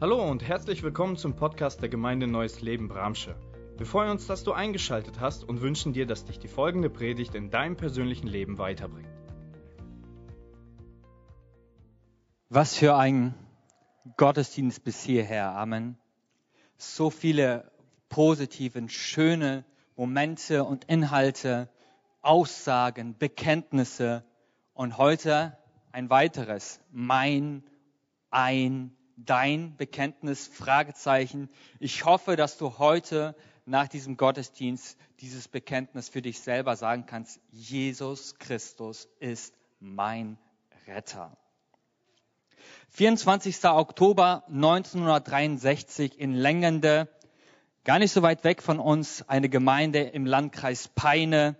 Hallo und herzlich willkommen zum Podcast der Gemeinde Neues Leben Bramsche. Wir freuen uns, dass du eingeschaltet hast und wünschen dir, dass dich die folgende Predigt in deinem persönlichen Leben weiterbringt. Was für ein Gottesdienst bis hierher. Amen. So viele positive, schöne Momente und Inhalte, Aussagen, Bekenntnisse und heute ein weiteres. Mein, ein, dein Bekenntnis, Fragezeichen. Ich hoffe, dass du heute nach diesem Gottesdienst dieses Bekenntnis für dich selber sagen kannst, Jesus Christus ist mein Retter. 24. Oktober 1963 in Längende, gar nicht so weit weg von uns, eine Gemeinde im Landkreis Peine.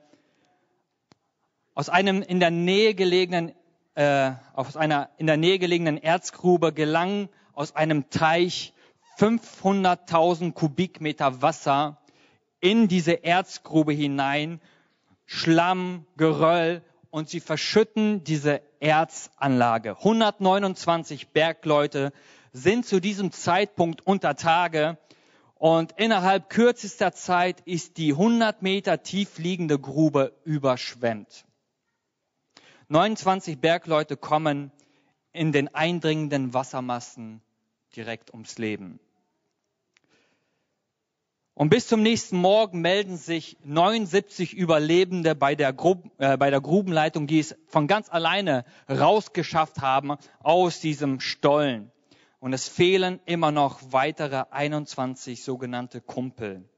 Aus einem in der Nähe gelegenen, äh, aus einer in der Nähe gelegenen Erzgrube gelangen aus einem Teich 500.000 Kubikmeter Wasser in diese Erzgrube hinein, Schlamm, Geröll und sie verschütten diese Erzanlage. 129 Bergleute sind zu diesem Zeitpunkt unter Tage und innerhalb kürzester Zeit ist die 100 Meter tief liegende Grube überschwemmt. 29 Bergleute kommen in den eindringenden Wassermassen direkt ums Leben. Und bis zum nächsten Morgen melden sich 79 Überlebende bei der, Grub, äh, bei der Grubenleitung, die es von ganz alleine rausgeschafft haben aus diesem Stollen. Und es fehlen immer noch weitere 21 sogenannte Kumpel.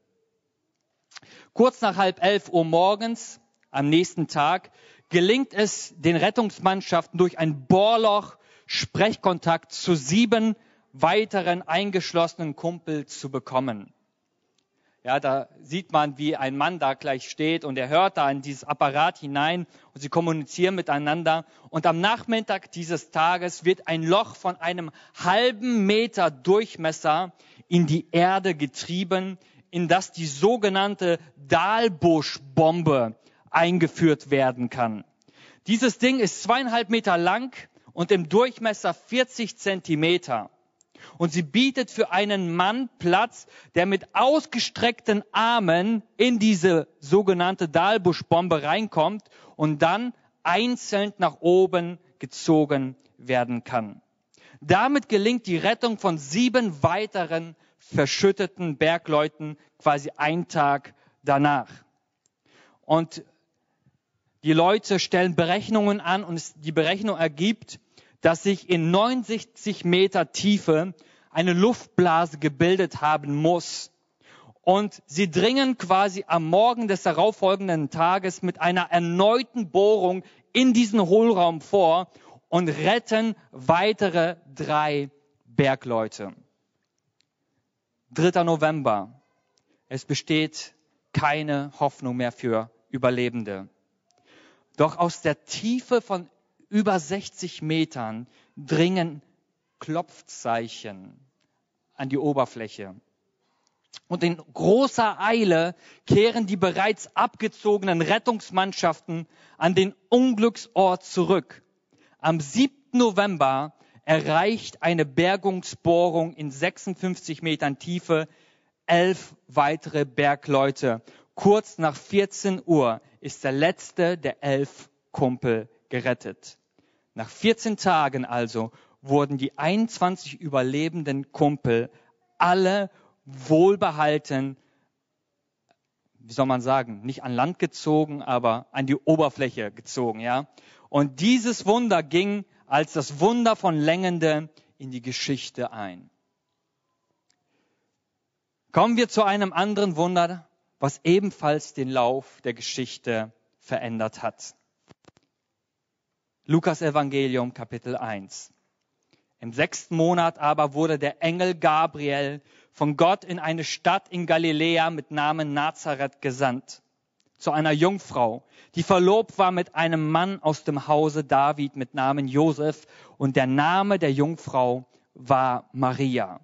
Kurz nach halb elf Uhr morgens am nächsten Tag gelingt es den Rettungsmannschaften durch ein Bohrloch Sprechkontakt zu sieben weiteren eingeschlossenen Kumpel zu bekommen. Ja, da sieht man, wie ein Mann da gleich steht und er hört da in dieses Apparat hinein und sie kommunizieren miteinander. Und am Nachmittag dieses Tages wird ein Loch von einem halben Meter Durchmesser in die Erde getrieben, in das die sogenannte Dahlbusch-Bombe eingeführt werden kann. Dieses Ding ist zweieinhalb Meter lang und im Durchmesser 40 Zentimeter. Und sie bietet für einen Mann Platz, der mit ausgestreckten Armen in diese sogenannte Dahlbuschbombe reinkommt und dann einzeln nach oben gezogen werden kann. Damit gelingt die Rettung von sieben weiteren verschütteten Bergleuten quasi einen Tag danach. Und die Leute stellen Berechnungen an und die Berechnung ergibt, dass sich in 69 Meter Tiefe eine Luftblase gebildet haben muss. Und sie dringen quasi am Morgen des darauffolgenden Tages mit einer erneuten Bohrung in diesen Hohlraum vor und retten weitere drei Bergleute. 3. November. Es besteht keine Hoffnung mehr für Überlebende. Doch aus der Tiefe von über 60 Metern dringen Klopfzeichen an die Oberfläche. Und in großer Eile kehren die bereits abgezogenen Rettungsmannschaften an den Unglücksort zurück. Am 7. November erreicht eine Bergungsbohrung in 56 Metern Tiefe elf weitere Bergleute. Kurz nach 14 Uhr ist der letzte der elf Kumpel gerettet. Nach 14 Tagen also wurden die 21 überlebenden Kumpel alle wohlbehalten, wie soll man sagen, nicht an Land gezogen, aber an die Oberfläche gezogen, ja. Und dieses Wunder ging als das Wunder von Längende in die Geschichte ein. Kommen wir zu einem anderen Wunder, was ebenfalls den Lauf der Geschichte verändert hat. Lukas Evangelium Kapitel 1. Im sechsten Monat aber wurde der Engel Gabriel von Gott in eine Stadt in Galiläa mit Namen Nazareth gesandt, zu einer Jungfrau, die verlobt war mit einem Mann aus dem Hause David mit Namen Josef, und der Name der Jungfrau war Maria.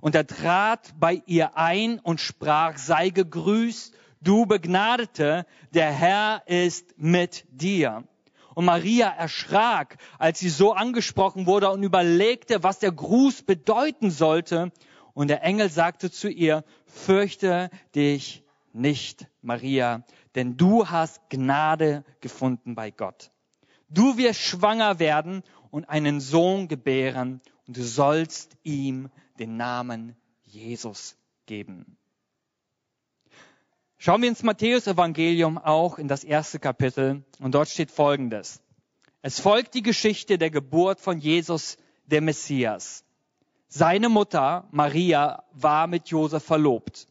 Und er trat bei ihr ein und sprach, sei gegrüßt, du Begnadete, der Herr ist mit dir. Und Maria erschrak, als sie so angesprochen wurde und überlegte, was der Gruß bedeuten sollte. Und der Engel sagte zu ihr, fürchte dich nicht, Maria, denn du hast Gnade gefunden bei Gott. Du wirst schwanger werden und einen Sohn gebären und du sollst ihm den Namen Jesus geben. Schauen wir ins Matthäus-Evangelium auch in das erste Kapitel und dort steht Folgendes. Es folgt die Geschichte der Geburt von Jesus, der Messias. Seine Mutter, Maria, war mit Josef verlobt.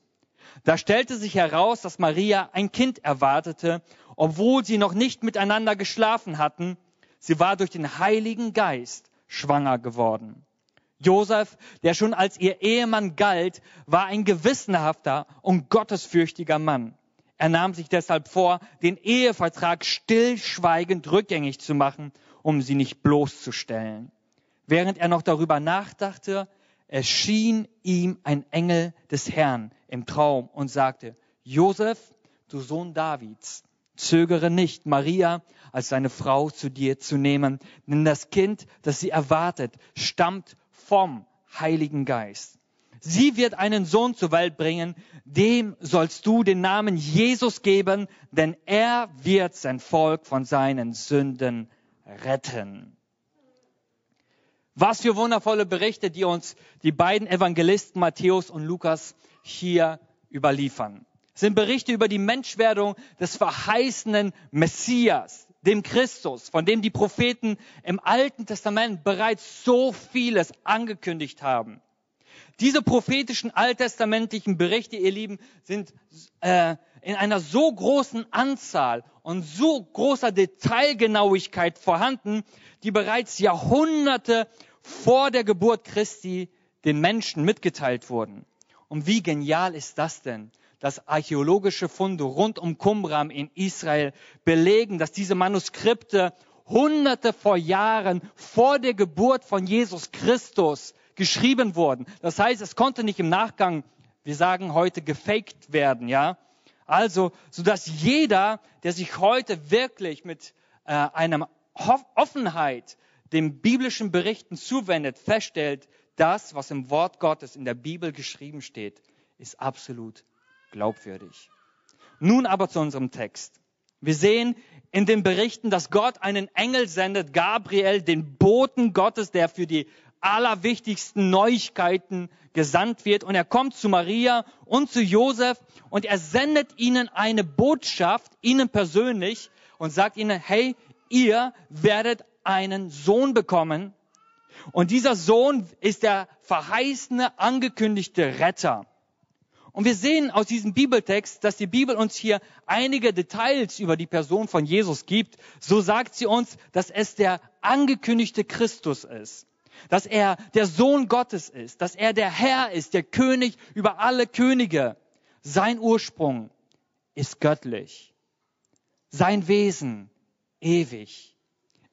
Da stellte sich heraus, dass Maria ein Kind erwartete, obwohl sie noch nicht miteinander geschlafen hatten. Sie war durch den Heiligen Geist schwanger geworden. Josef, der schon als ihr Ehemann galt, war ein gewissenhafter und gottesfürchtiger Mann. Er nahm sich deshalb vor, den Ehevertrag stillschweigend rückgängig zu machen, um sie nicht bloßzustellen. Während er noch darüber nachdachte, erschien ihm ein Engel des Herrn im Traum und sagte, Josef, du Sohn Davids, zögere nicht, Maria als seine Frau zu dir zu nehmen, denn das Kind, das sie erwartet, stammt vom Heiligen Geist. Sie wird einen Sohn zur Welt bringen, dem sollst du den Namen Jesus geben, denn er wird sein Volk von seinen Sünden retten. Was für wundervolle Berichte, die uns die beiden Evangelisten Matthäus und Lukas hier überliefern. Es sind Berichte über die Menschwerdung des verheißenen Messias, dem Christus, von dem die Propheten im Alten Testament bereits so vieles angekündigt haben. Diese prophetischen alttestamentlichen Berichte, ihr Lieben, sind äh, in einer so großen Anzahl und so großer Detailgenauigkeit vorhanden, die bereits Jahrhunderte vor der Geburt Christi den Menschen mitgeteilt wurden. Und wie genial ist das denn? Dass archäologische Funde rund um Qumran in Israel belegen, dass diese Manuskripte hunderte vor Jahren vor der Geburt von Jesus Christus geschrieben wurden. Das heißt, es konnte nicht im Nachgang, wir sagen heute, gefaked werden, ja. Also, so dass jeder, der sich heute wirklich mit äh, einer Offenheit dem biblischen Berichten zuwendet, feststellt, das, was im Wort Gottes in der Bibel geschrieben steht, ist absolut glaubwürdig. Nun aber zu unserem Text. Wir sehen in den Berichten, dass Gott einen Engel sendet, Gabriel, den Boten Gottes, der für die allerwichtigsten Neuigkeiten gesandt wird. Und er kommt zu Maria und zu Josef und er sendet ihnen eine Botschaft, ihnen persönlich, und sagt ihnen, hey, ihr werdet einen Sohn bekommen. Und dieser Sohn ist der verheißene, angekündigte Retter. Und wir sehen aus diesem Bibeltext, dass die Bibel uns hier einige Details über die Person von Jesus gibt. So sagt sie uns, dass es der angekündigte Christus ist, dass er der Sohn Gottes ist, dass er der Herr ist, der König über alle Könige. Sein Ursprung ist göttlich, sein Wesen ewig.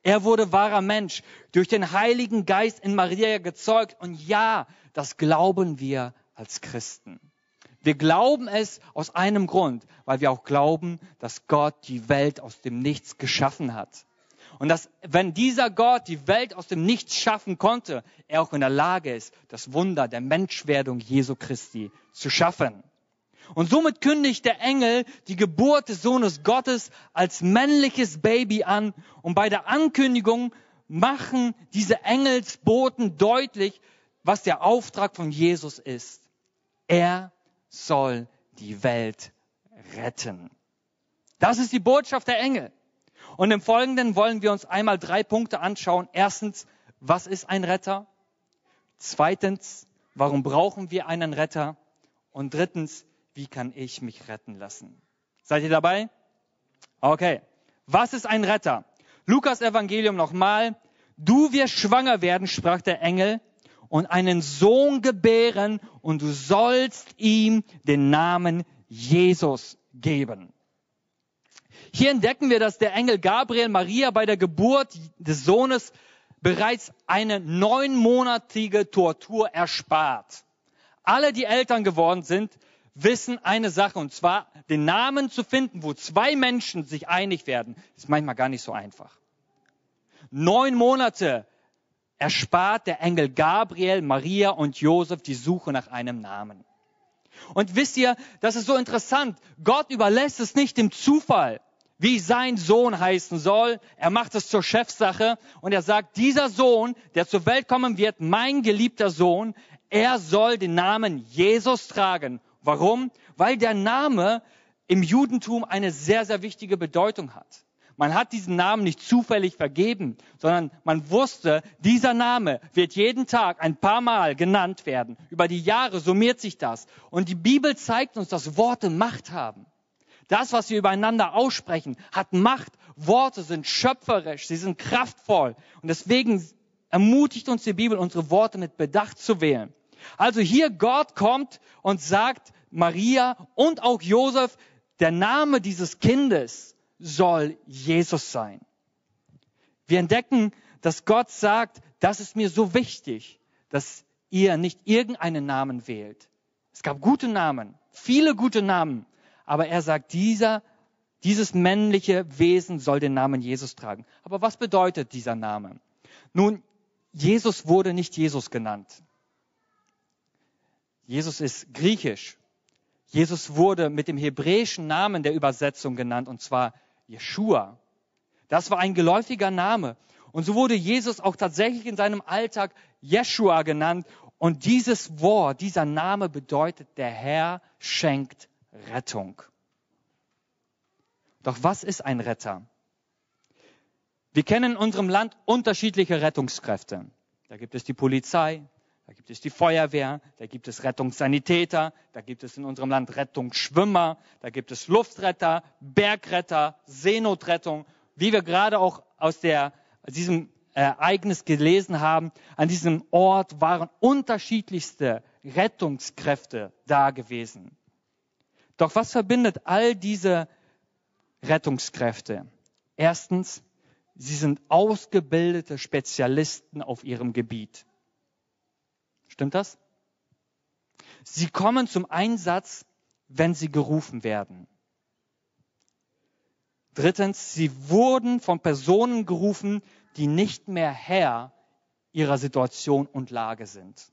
Er wurde wahrer Mensch, durch den Heiligen Geist in Maria gezeugt. Und ja, das glauben wir als Christen. Wir glauben es aus einem Grund, weil wir auch glauben, dass Gott die Welt aus dem Nichts geschaffen hat. Und dass, wenn dieser Gott die Welt aus dem Nichts schaffen konnte, er auch in der Lage ist, das Wunder der Menschwerdung Jesu Christi zu schaffen. Und somit kündigt der Engel die Geburt des Sohnes Gottes als männliches Baby an. Und bei der Ankündigung machen diese Engelsboten deutlich, was der Auftrag von Jesus ist. Er soll die Welt retten. Das ist die Botschaft der Engel. Und im Folgenden wollen wir uns einmal drei Punkte anschauen. Erstens, was ist ein Retter? Zweitens, warum brauchen wir einen Retter? Und drittens, wie kann ich mich retten lassen? Seid ihr dabei? Okay. Was ist ein Retter? Lukas Evangelium nochmal. Du wirst schwanger werden, sprach der Engel, und einen Sohn gebären und du sollst ihm den Namen Jesus geben. Hier entdecken wir, dass der Engel Gabriel Maria bei der Geburt des Sohnes bereits eine neunmonatige Tortur erspart. Alle, die Eltern geworden sind, wissen eine Sache, und zwar den Namen zu finden, wo zwei Menschen sich einig werden, ist manchmal gar nicht so einfach. neun Monate erspart der Engel Gabriel, Maria und Josef die Suche nach einem Namen. Und wisst ihr, das ist so interessant. Gott überlässt es nicht dem Zufall, wie sein Sohn heißen soll. Er macht es zur Chefsache und er sagt, dieser Sohn, der zur Welt kommen wird, mein geliebter Sohn, er soll den Namen Jesus tragen. Warum? Weil der Name im Judentum eine sehr, sehr wichtige Bedeutung hat. Man hat diesen Namen nicht zufällig vergeben, sondern man wusste, dieser Name wird jeden Tag ein paar Mal genannt werden. Über die Jahre summiert sich das. Und die Bibel zeigt uns, dass Worte Macht haben. Das, was wir übereinander aussprechen, hat Macht. Worte sind schöpferisch, sie sind kraftvoll. Und deswegen ermutigt uns die Bibel, unsere Worte mit Bedacht zu wählen. Also hier Gott kommt und sagt Maria und auch Josef, der Name dieses Kindes soll Jesus sein. Wir entdecken, dass Gott sagt, das ist mir so wichtig, dass ihr nicht irgendeinen Namen wählt. Es gab gute Namen, viele gute Namen, aber er sagt, dieser, dieses männliche Wesen soll den Namen Jesus tragen. Aber was bedeutet dieser Name? Nun, Jesus wurde nicht Jesus genannt. Jesus ist griechisch. Jesus wurde mit dem hebräischen Namen der Übersetzung genannt, und zwar Jeshua. Das war ein geläufiger Name. Und so wurde Jesus auch tatsächlich in seinem Alltag Jeshua genannt. Und dieses Wort, dieser Name bedeutet, der Herr schenkt Rettung. Doch was ist ein Retter? Wir kennen in unserem Land unterschiedliche Rettungskräfte. Da gibt es die Polizei, da gibt es die Feuerwehr, da gibt es Rettungssanitäter, da gibt es in unserem Land Rettungsschwimmer, da gibt es Luftretter, Bergretter, Seenotrettung, wie wir gerade auch aus, der, diesem Ereignis gelesen haben. An diesem Ort waren unterschiedlichste Rettungskräfte da gewesen. Doch was verbindet all diese Rettungskräfte? Erstens, sie sind ausgebildete Spezialisten auf ihrem Gebiet. Stimmt das? Sie kommen zum Einsatz, wenn sie gerufen werden. Drittens, sie wurden von Personen gerufen, die nicht mehr Herr ihrer Situation und Lage sind.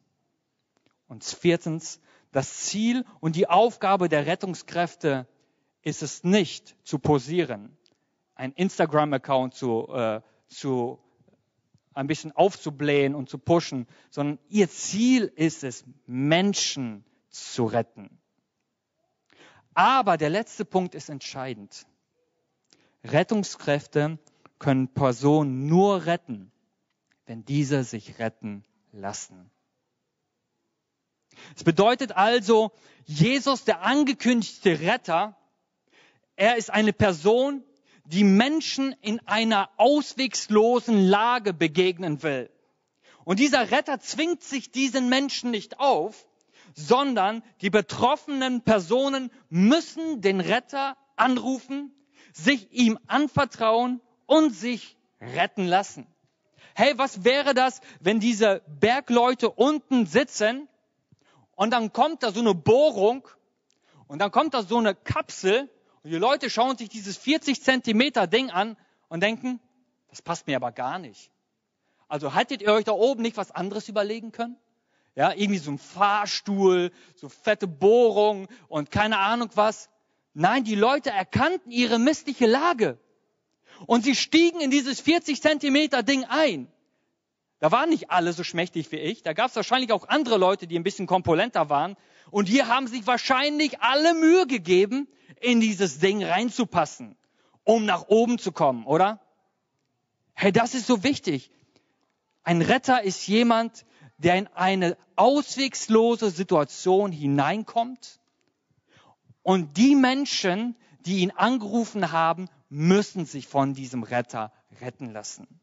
Und viertens, das Ziel und die Aufgabe der Rettungskräfte ist es nicht zu posieren, ein Instagram-Account zu, äh, zu ein bisschen aufzublähen und zu pushen, sondern ihr Ziel ist es, Menschen zu retten. Aber der letzte Punkt ist entscheidend. Rettungskräfte können Personen nur retten, wenn diese sich retten lassen. Es bedeutet also, Jesus, der angekündigte Retter, er ist eine Person, die Menschen in einer auswegslosen Lage begegnen will. Und dieser Retter zwingt sich diesen Menschen nicht auf, sondern die betroffenen Personen müssen den Retter anrufen, sich ihm anvertrauen und sich retten lassen. Hey, was wäre das, wenn diese Bergleute unten sitzen und dann kommt da so eine Bohrung und dann kommt da so eine Kapsel und die Leute schauen sich dieses 40 Zentimeter Ding an und denken, das passt mir aber gar nicht. Also haltet ihr euch da oben nicht was anderes überlegen können? Ja, irgendwie so ein Fahrstuhl, so fette Bohrung und keine Ahnung was. Nein, die Leute erkannten ihre missliche Lage. Und sie stiegen in dieses 40 Zentimeter Ding ein. Da waren nicht alle so schmächtig wie ich. Da gab es wahrscheinlich auch andere Leute, die ein bisschen kompulenter waren. Und hier haben sich wahrscheinlich alle Mühe gegeben, in dieses Ding reinzupassen, um nach oben zu kommen, oder? Hey, das ist so wichtig. Ein Retter ist jemand, der in eine auswegslose Situation hineinkommt und die Menschen, die ihn angerufen haben, müssen sich von diesem Retter retten lassen.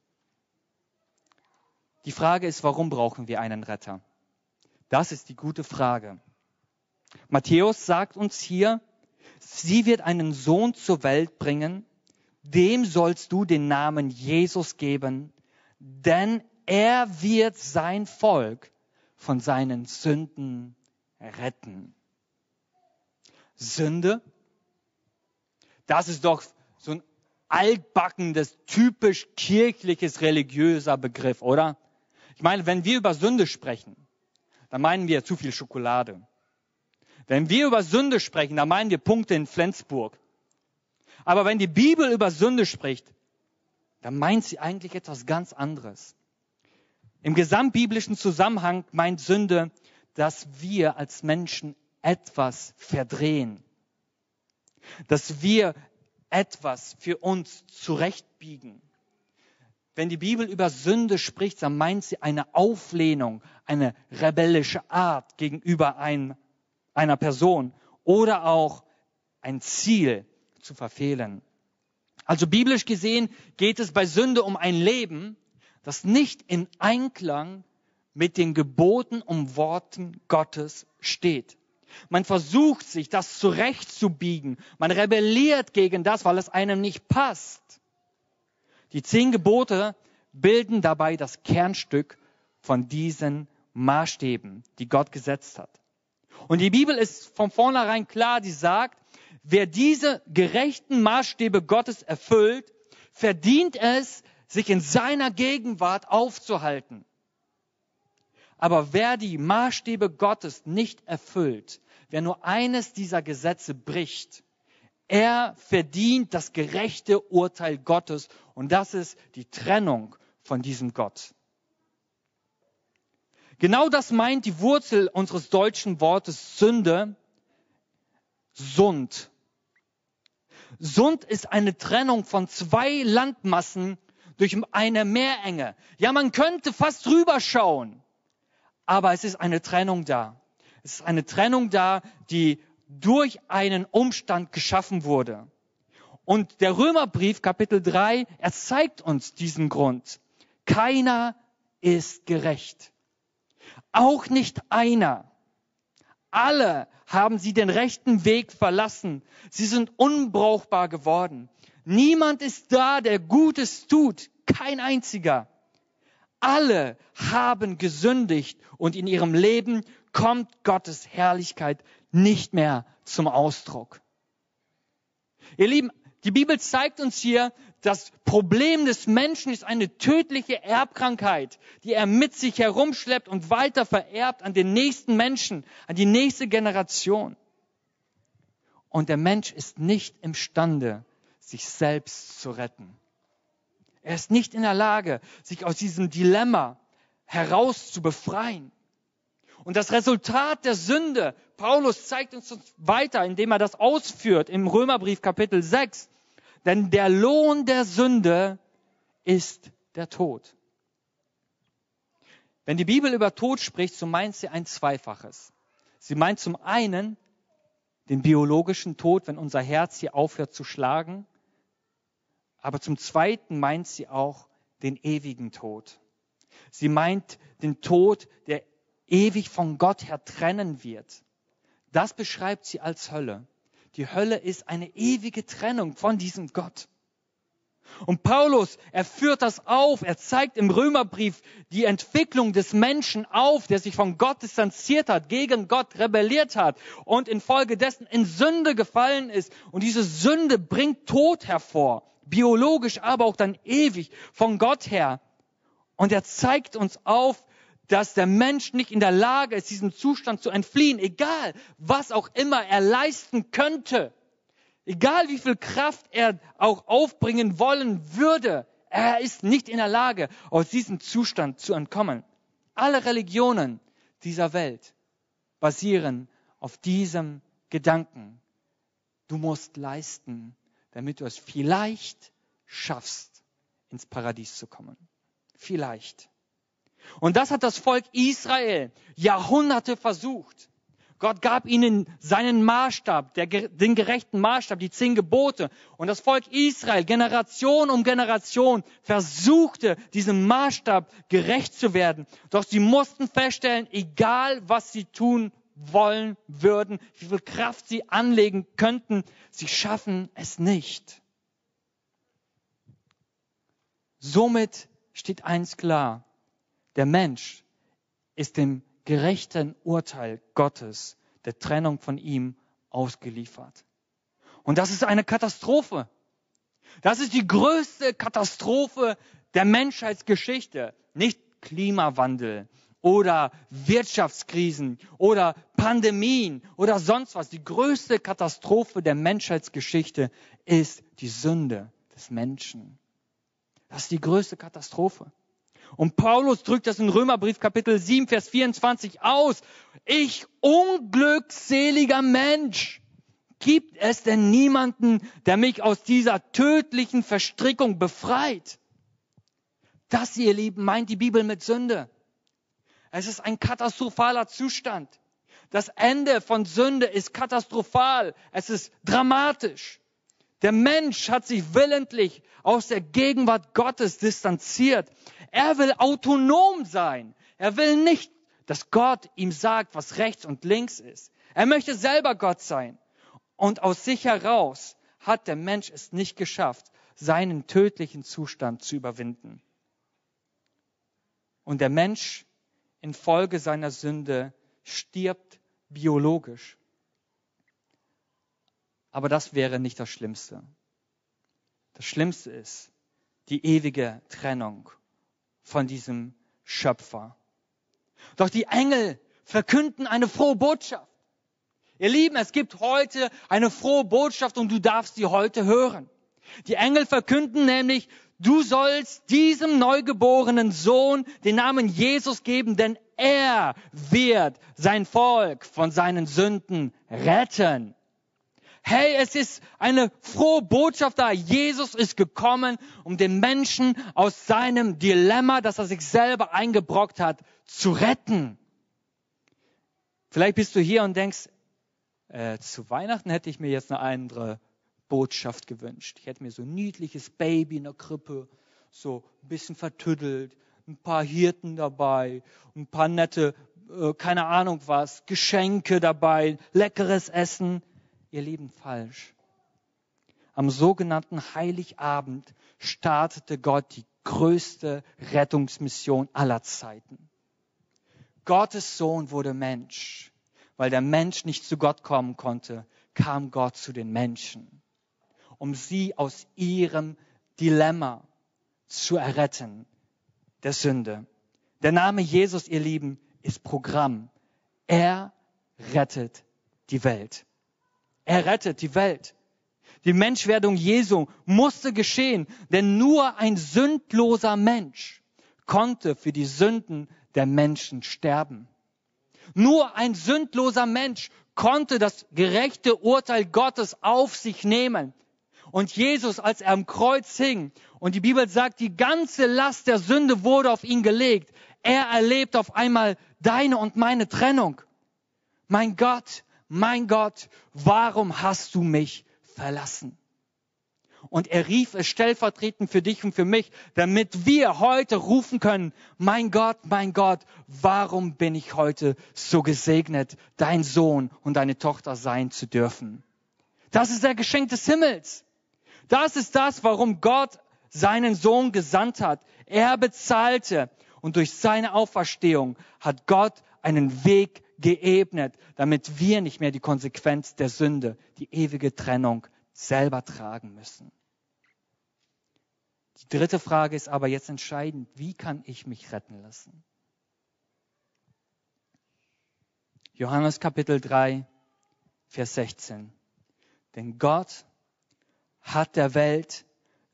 Die Frage ist, warum brauchen wir einen Retter? Das ist die gute Frage. Matthäus sagt uns hier, sie wird einen Sohn zur Welt bringen, dem sollst du den Namen Jesus geben, denn er wird sein Volk von seinen Sünden retten. Sünde, das ist doch so ein altbackendes, typisch kirchliches, religiöser Begriff, oder? Ich meine, wenn wir über Sünde sprechen, dann meinen wir zu viel Schokolade. Wenn wir über Sünde sprechen, dann meinen wir Punkte in Flensburg. Aber wenn die Bibel über Sünde spricht, dann meint sie eigentlich etwas ganz anderes. Im gesamtbiblischen Zusammenhang meint Sünde, dass wir als Menschen etwas verdrehen. Dass wir etwas für uns zurechtbiegen. Wenn die Bibel über Sünde spricht, dann meint sie eine Auflehnung, eine rebellische Art gegenüber ein, einer Person oder auch ein Ziel zu verfehlen. Also biblisch gesehen geht es bei Sünde um ein Leben, das nicht in Einklang mit den Geboten und Worten Gottes steht. Man versucht sich, das zurechtzubiegen. Man rebelliert gegen das, weil es einem nicht passt. Die zehn Gebote bilden dabei das Kernstück von diesen Maßstäben, die Gott gesetzt hat. Und die Bibel ist von vornherein klar, die sagt, wer diese gerechten Maßstäbe Gottes erfüllt, verdient es, sich in seiner Gegenwart aufzuhalten. Aber wer die Maßstäbe Gottes nicht erfüllt, wer nur eines dieser Gesetze bricht, er verdient das gerechte Urteil Gottes und das ist die Trennung von diesem Gott. Genau das meint die Wurzel unseres deutschen Wortes Sünde, Sund. Sund ist eine Trennung von zwei Landmassen durch eine Meerenge. Ja, man könnte fast drüber schauen aber es ist eine Trennung da. Es ist eine Trennung da, die durch einen Umstand geschaffen wurde. Und der Römerbrief Kapitel 3, er zeigt uns diesen Grund. Keiner ist gerecht. Auch nicht einer. Alle haben sie den rechten Weg verlassen. Sie sind unbrauchbar geworden. Niemand ist da, der Gutes tut. Kein einziger. Alle haben gesündigt und in ihrem Leben kommt Gottes Herrlichkeit nicht mehr zum Ausdruck. Ihr Lieben, die Bibel zeigt uns hier, das Problem des Menschen ist eine tödliche Erbkrankheit, die er mit sich herumschleppt und weiter vererbt an den nächsten Menschen, an die nächste Generation. Und der Mensch ist nicht imstande, sich selbst zu retten. Er ist nicht in der Lage, sich aus diesem Dilemma heraus zu befreien. Und das Resultat der Sünde, Paulus zeigt uns weiter, indem er das ausführt im Römerbrief Kapitel 6. Denn der Lohn der Sünde ist der Tod. Wenn die Bibel über Tod spricht, so meint sie ein Zweifaches. Sie meint zum einen den biologischen Tod, wenn unser Herz hier aufhört zu schlagen, aber zum Zweiten meint sie auch den ewigen Tod. Sie meint den Tod, der ewig von Gott her trennen wird. Das beschreibt sie als Hölle. Die Hölle ist eine ewige Trennung von diesem Gott. Und Paulus, er führt das auf, er zeigt im Römerbrief die Entwicklung des Menschen auf, der sich von Gott distanziert hat, gegen Gott rebelliert hat und infolgedessen in Sünde gefallen ist. Und diese Sünde bringt Tod hervor biologisch, aber auch dann ewig von Gott her. Und er zeigt uns auf, dass der Mensch nicht in der Lage ist, diesem Zustand zu entfliehen, egal was auch immer er leisten könnte, egal wie viel Kraft er auch aufbringen wollen würde, er ist nicht in der Lage, aus diesem Zustand zu entkommen. Alle Religionen dieser Welt basieren auf diesem Gedanken. Du musst leisten, damit du es vielleicht schaffst, ins Paradies zu kommen. Vielleicht. Und das hat das Volk Israel Jahrhunderte versucht. Gott gab ihnen seinen Maßstab, der, den gerechten Maßstab, die zehn Gebote. Und das Volk Israel, Generation um Generation, versuchte, diesem Maßstab gerecht zu werden. Doch sie mussten feststellen, egal was sie tun wollen würden, wie viel Kraft sie anlegen könnten, sie schaffen es nicht. Somit steht eins klar, der Mensch ist dem gerechten Urteil Gottes, der Trennung von ihm, ausgeliefert. Und das ist eine Katastrophe. Das ist die größte Katastrophe der Menschheitsgeschichte. Nicht Klimawandel oder Wirtschaftskrisen oder Pandemien oder sonst was. Die größte Katastrophe der Menschheitsgeschichte ist die Sünde des Menschen. Das ist die größte Katastrophe. Und Paulus drückt das in Römerbrief Kapitel 7, Vers 24 aus. Ich unglückseliger Mensch. Gibt es denn niemanden, der mich aus dieser tödlichen Verstrickung befreit? Das, ihr Lieben, meint die Bibel mit Sünde. Es ist ein katastrophaler Zustand. Das Ende von Sünde ist katastrophal. Es ist dramatisch. Der Mensch hat sich willentlich aus der Gegenwart Gottes distanziert. Er will autonom sein. Er will nicht, dass Gott ihm sagt, was rechts und links ist. Er möchte selber Gott sein. Und aus sich heraus hat der Mensch es nicht geschafft, seinen tödlichen Zustand zu überwinden. Und der Mensch infolge seiner Sünde stirbt biologisch. Aber das wäre nicht das Schlimmste. Das Schlimmste ist die ewige Trennung von diesem Schöpfer. Doch die Engel verkünden eine frohe Botschaft. Ihr Lieben, es gibt heute eine frohe Botschaft und du darfst sie heute hören. Die Engel verkünden nämlich, du sollst diesem neugeborenen Sohn den Namen Jesus geben, denn er wird sein Volk von seinen Sünden retten. Hey, es ist eine frohe Botschaft da. Jesus ist gekommen, um den Menschen aus seinem Dilemma, das er sich selber eingebrockt hat, zu retten. Vielleicht bist du hier und denkst, äh, zu Weihnachten hätte ich mir jetzt eine andere Botschaft gewünscht. Ich hätte mir so ein niedliches Baby in der Krippe, so ein bisschen vertüddelt, ein paar Hirten dabei, ein paar nette, äh, keine Ahnung was, Geschenke dabei, leckeres Essen. Ihr Lieben, falsch. Am sogenannten Heiligabend startete Gott die größte Rettungsmission aller Zeiten. Gottes Sohn wurde Mensch. Weil der Mensch nicht zu Gott kommen konnte, kam Gott zu den Menschen um sie aus ihrem Dilemma zu erretten, der Sünde. Der Name Jesus, ihr Lieben, ist Programm. Er rettet die Welt. Er rettet die Welt. Die Menschwerdung Jesu musste geschehen, denn nur ein sündloser Mensch konnte für die Sünden der Menschen sterben. Nur ein sündloser Mensch konnte das gerechte Urteil Gottes auf sich nehmen. Und Jesus, als er am Kreuz hing, und die Bibel sagt, die ganze Last der Sünde wurde auf ihn gelegt, er erlebt auf einmal deine und meine Trennung. Mein Gott, mein Gott, warum hast du mich verlassen? Und er rief es stellvertretend für dich und für mich, damit wir heute rufen können, mein Gott, mein Gott, warum bin ich heute so gesegnet, dein Sohn und deine Tochter sein zu dürfen? Das ist der Geschenk des Himmels. Das ist das, warum Gott seinen Sohn gesandt hat. Er bezahlte und durch seine Auferstehung hat Gott einen Weg geebnet, damit wir nicht mehr die Konsequenz der Sünde, die ewige Trennung selber tragen müssen. Die dritte Frage ist aber jetzt entscheidend. Wie kann ich mich retten lassen? Johannes Kapitel 3, Vers 16. Denn Gott hat der Welt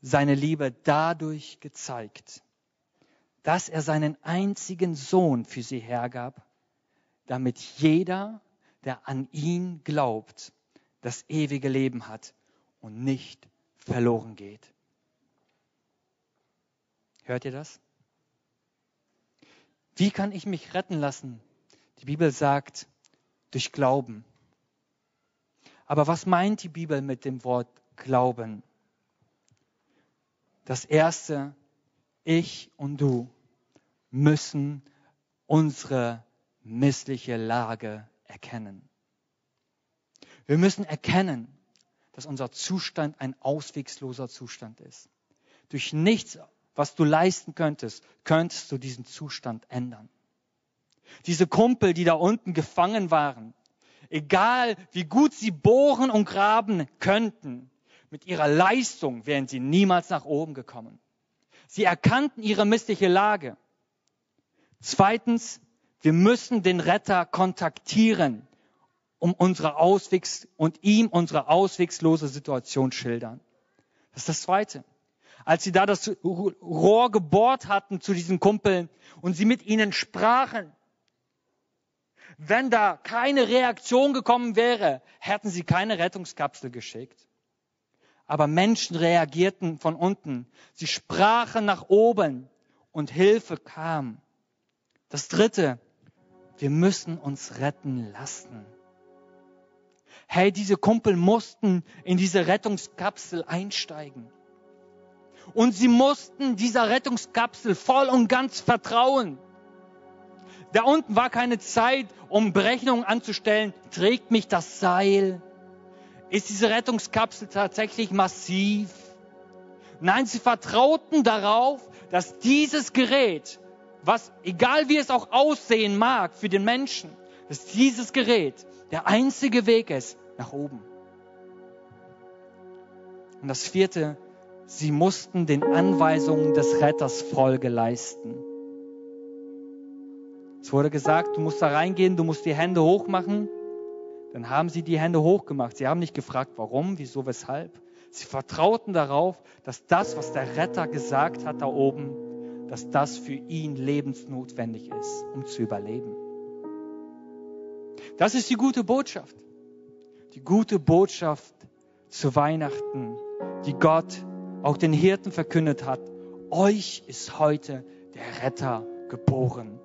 seine Liebe dadurch gezeigt, dass er seinen einzigen Sohn für sie hergab, damit jeder, der an ihn glaubt, das ewige Leben hat und nicht verloren geht. Hört ihr das? Wie kann ich mich retten lassen? Die Bibel sagt, durch Glauben. Aber was meint die Bibel mit dem Wort glauben. Das Erste, ich und du müssen unsere missliche Lage erkennen. Wir müssen erkennen, dass unser Zustand ein auswegsloser Zustand ist. Durch nichts, was du leisten könntest, könntest du diesen Zustand ändern. Diese Kumpel, die da unten gefangen waren, egal wie gut sie bohren und graben könnten, Mit ihrer Leistung wären sie niemals nach oben gekommen. Sie erkannten ihre missliche Lage. Zweitens, wir müssen den Retter kontaktieren, um unsere Auswegs und ihm unsere auswegslose Situation schildern. Das ist das Zweite. Als sie da das Rohr gebohrt hatten zu diesen Kumpeln und sie mit ihnen sprachen, wenn da keine Reaktion gekommen wäre, hätten sie keine Rettungskapsel geschickt. Aber Menschen reagierten von unten. Sie sprachen nach oben und Hilfe kam. Das Dritte, wir müssen uns retten lassen. Hey, diese Kumpel mussten in diese Rettungskapsel einsteigen. Und sie mussten dieser Rettungskapsel voll und ganz vertrauen. Da unten war keine Zeit, um Berechnungen anzustellen. Trägt mich das Seil? Ist diese Rettungskapsel tatsächlich massiv? Nein, sie vertrauten darauf, dass dieses Gerät, was, egal wie es auch aussehen mag für den Menschen, dass dieses Gerät der einzige Weg ist nach oben. Und das vierte, sie mussten den Anweisungen des Retters Folge leisten. Es wurde gesagt, du musst da reingehen, du musst die Hände hochmachen. Dann haben sie die Hände hochgemacht. Sie haben nicht gefragt, warum, wieso, weshalb. Sie vertrauten darauf, dass das, was der Retter gesagt hat da oben, dass das für ihn lebensnotwendig ist, um zu überleben. Das ist die gute Botschaft. Die gute Botschaft zu Weihnachten, die Gott auch den Hirten verkündet hat. Euch ist heute der Retter geboren.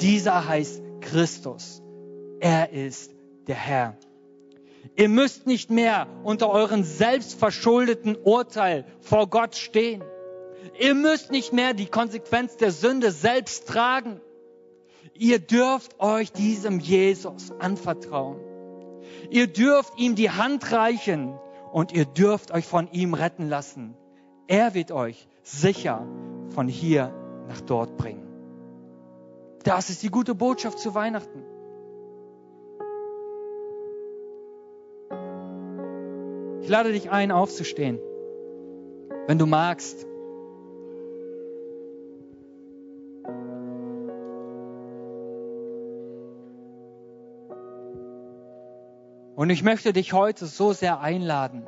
Dieser heißt Christus. Er ist der Herr. Ihr müsst nicht mehr unter euren selbstverschuldeten Urteil vor Gott stehen. Ihr müsst nicht mehr die Konsequenz der Sünde selbst tragen. Ihr dürft euch diesem Jesus anvertrauen. Ihr dürft ihm die Hand reichen und ihr dürft euch von ihm retten lassen. Er wird euch sicher von hier nach dort bringen. Das ist die gute Botschaft zu Weihnachten. Ich lade dich ein, aufzustehen. Wenn du magst. Und ich möchte dich heute so sehr einladen.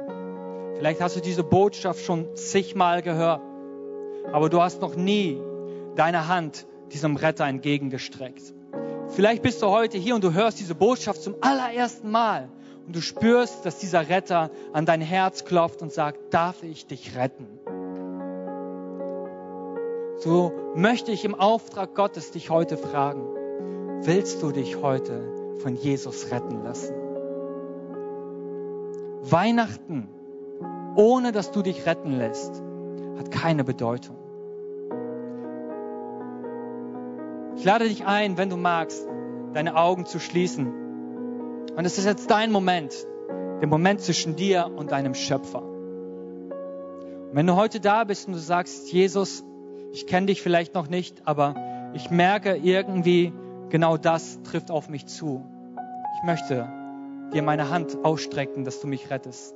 Vielleicht hast du diese Botschaft schon zigmal gehört, aber du hast noch nie deine Hand diesem Retter entgegengestreckt. Vielleicht bist du heute hier und du hörst diese Botschaft zum allerersten Mal und du spürst, dass dieser Retter an dein Herz klopft und sagt, darf ich dich retten? So möchte ich im Auftrag Gottes dich heute fragen, willst du dich heute von Jesus retten lassen? Weihnachten, ohne dass du dich retten lässt, hat keine Bedeutung. Ich lade dich ein, wenn du magst, deine Augen zu schließen. Und es ist jetzt dein Moment, der Moment zwischen dir und deinem Schöpfer. Und wenn du heute da bist und du sagst, Jesus, ich kenne dich vielleicht noch nicht, aber ich merke irgendwie, genau das trifft auf mich zu. Ich möchte dir meine Hand ausstrecken, dass du mich rettest.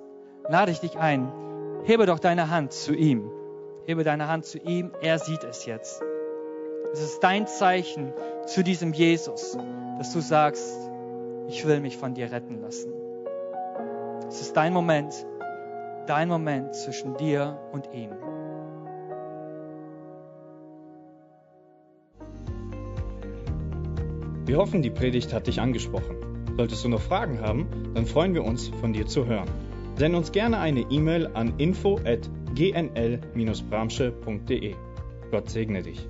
Lade ich dich ein, hebe doch deine Hand zu ihm. Hebe deine Hand zu ihm, er sieht es jetzt. Es ist dein Zeichen zu diesem Jesus, dass du sagst, ich will mich von dir retten lassen. Es ist dein Moment, dein Moment zwischen dir und ihm. Wir hoffen, die Predigt hat dich angesprochen. Solltest du noch Fragen haben, dann freuen wir uns, von dir zu hören. Send uns gerne eine E-Mail an info@gnl-bramsche.de. Gott segne dich.